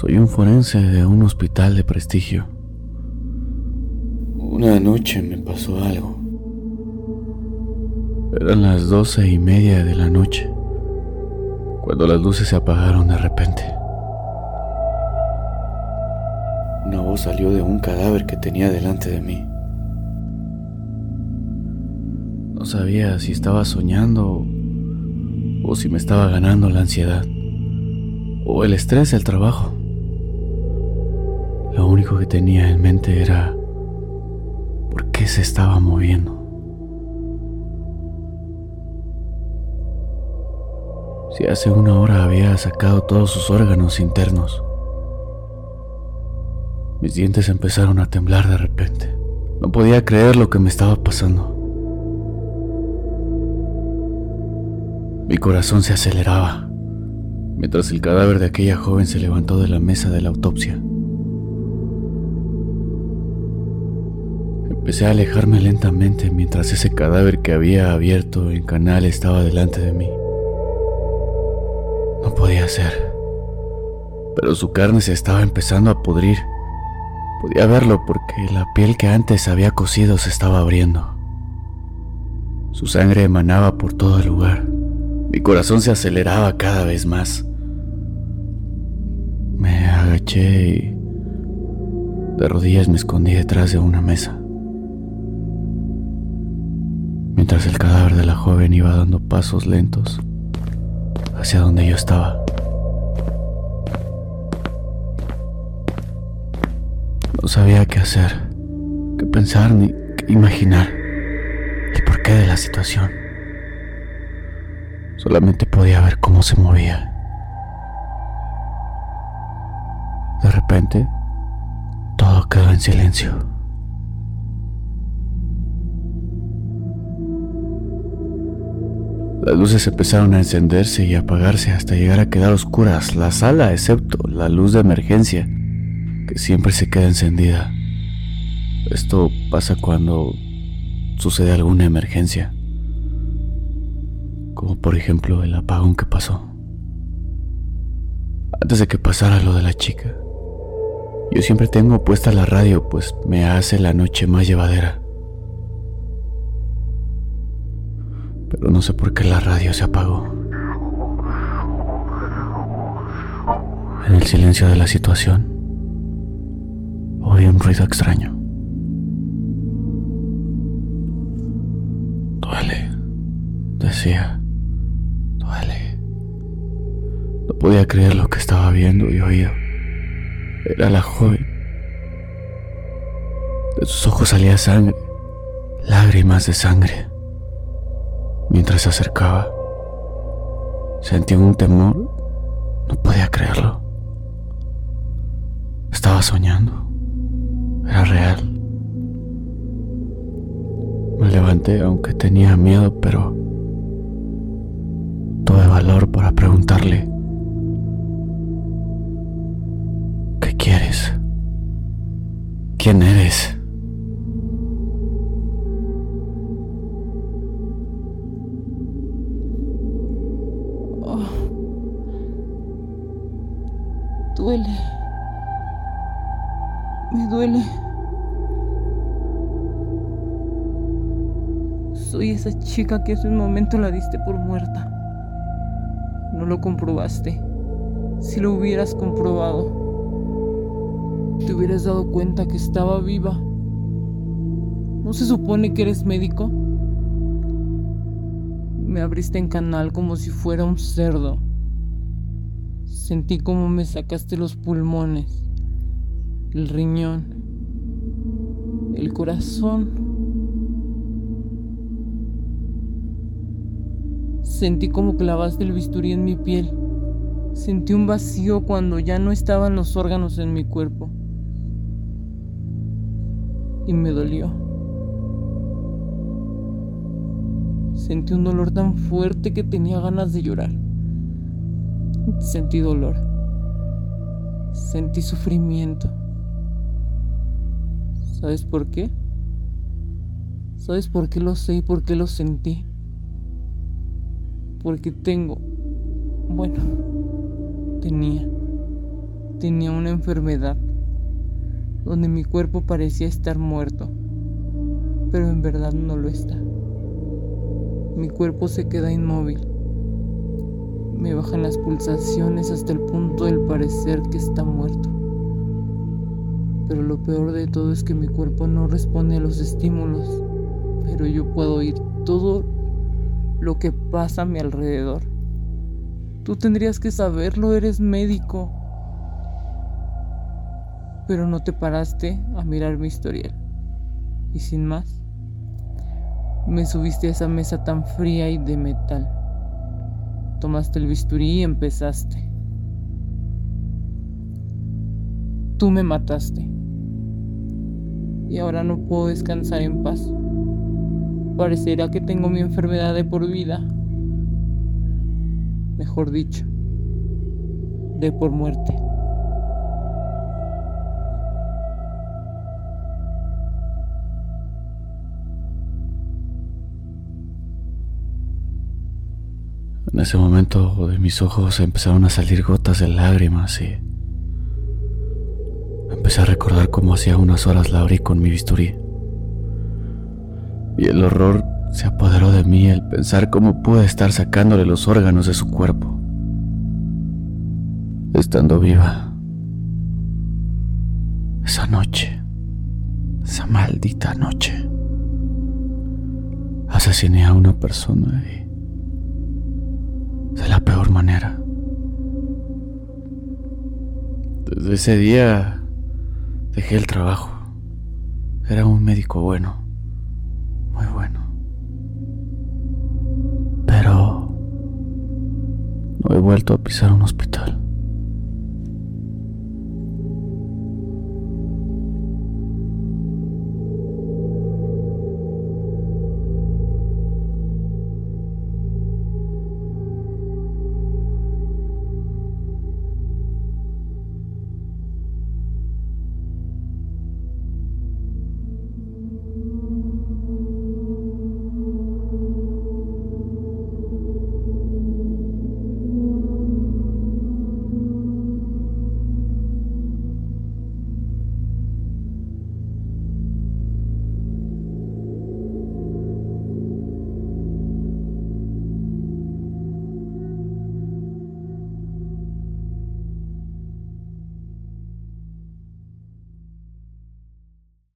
Soy un forense de un hospital de prestigio. Una noche me pasó algo. Eran las doce y media de la noche, cuando las luces se apagaron de repente. Una voz salió de un cadáver que tenía delante de mí. No sabía si estaba soñando o si me estaba ganando la ansiedad o el estrés del trabajo. Lo único que tenía en mente era por qué se estaba moviendo. Si hace una hora había sacado todos sus órganos internos, mis dientes empezaron a temblar de repente. No podía creer lo que me estaba pasando. Mi corazón se aceleraba mientras el cadáver de aquella joven se levantó de la mesa de la autopsia. Empecé a alejarme lentamente mientras ese cadáver que había abierto en canal estaba delante de mí. No podía ser, pero su carne se estaba empezando a pudrir. Podía verlo porque la piel que antes había cocido se estaba abriendo. Su sangre emanaba por todo el lugar. Mi corazón se aceleraba cada vez más. Me agaché y de rodillas me escondí detrás de una mesa. Mientras el cadáver de la joven iba dando pasos lentos hacia donde yo estaba. No sabía qué hacer, qué pensar ni qué imaginar el porqué de la situación. Solamente podía ver cómo se movía. De repente, todo quedó en silencio. Las luces empezaron a encenderse y apagarse hasta llegar a quedar oscuras la sala, excepto la luz de emergencia, que siempre se queda encendida. Esto pasa cuando sucede alguna emergencia como por ejemplo el apagón que pasó. Antes de que pasara lo de la chica, yo siempre tengo puesta la radio, pues me hace la noche más llevadera. Pero no sé por qué la radio se apagó. En el silencio de la situación, oí un ruido extraño. Duele, decía. No podía creer lo que estaba viendo y oído. Era la joven. De sus ojos salía sangre, lágrimas de sangre. Mientras se acercaba, sentí un temor. No podía creerlo. Estaba soñando. Era real. Me levanté aunque tenía miedo, pero tuve valor para preguntarle ¿Quién eres? Duele. Me duele. Soy esa chica que hace un momento la diste por muerta. No lo comprobaste. Si lo hubieras comprobado, te hubieras dado cuenta que estaba viva. ¿No se supone que eres médico? Me abriste en canal como si fuera un cerdo. Sentí como me sacaste los pulmones, el riñón, el corazón. Sentí como clavaste el bisturí en mi piel. Sentí un vacío cuando ya no estaban los órganos en mi cuerpo y me dolió. Sentí un dolor tan fuerte que tenía ganas de llorar. Sentí dolor. Sentí sufrimiento. ¿Sabes por qué? ¿Sabes por qué lo sé y por qué lo sentí? Porque tengo, bueno, tenía tenía una enfermedad donde mi cuerpo parecía estar muerto, pero en verdad no lo está. Mi cuerpo se queda inmóvil. Me bajan las pulsaciones hasta el punto del parecer que está muerto. Pero lo peor de todo es que mi cuerpo no responde a los estímulos, pero yo puedo oír todo lo que pasa a mi alrededor. Tú tendrías que saberlo, eres médico. Pero no te paraste a mirar mi historial. Y sin más, me subiste a esa mesa tan fría y de metal. Tomaste el bisturí y empezaste. Tú me mataste. Y ahora no puedo descansar en paz. Parecerá que tengo mi enfermedad de por vida mejor dicho, de por muerte. En ese momento de mis ojos empezaron a salir gotas de lágrimas y empecé a recordar cómo hacía unas horas la abrí con mi bisturí. Y el horror se apoderó de mí el pensar cómo pude estar sacándole los órganos de su cuerpo, estando viva. Esa noche, esa maldita noche, asesiné a una persona y de la peor manera. Desde ese día dejé el trabajo. Era un médico bueno, muy bueno. Pero no he vuelto a pisar un hospital.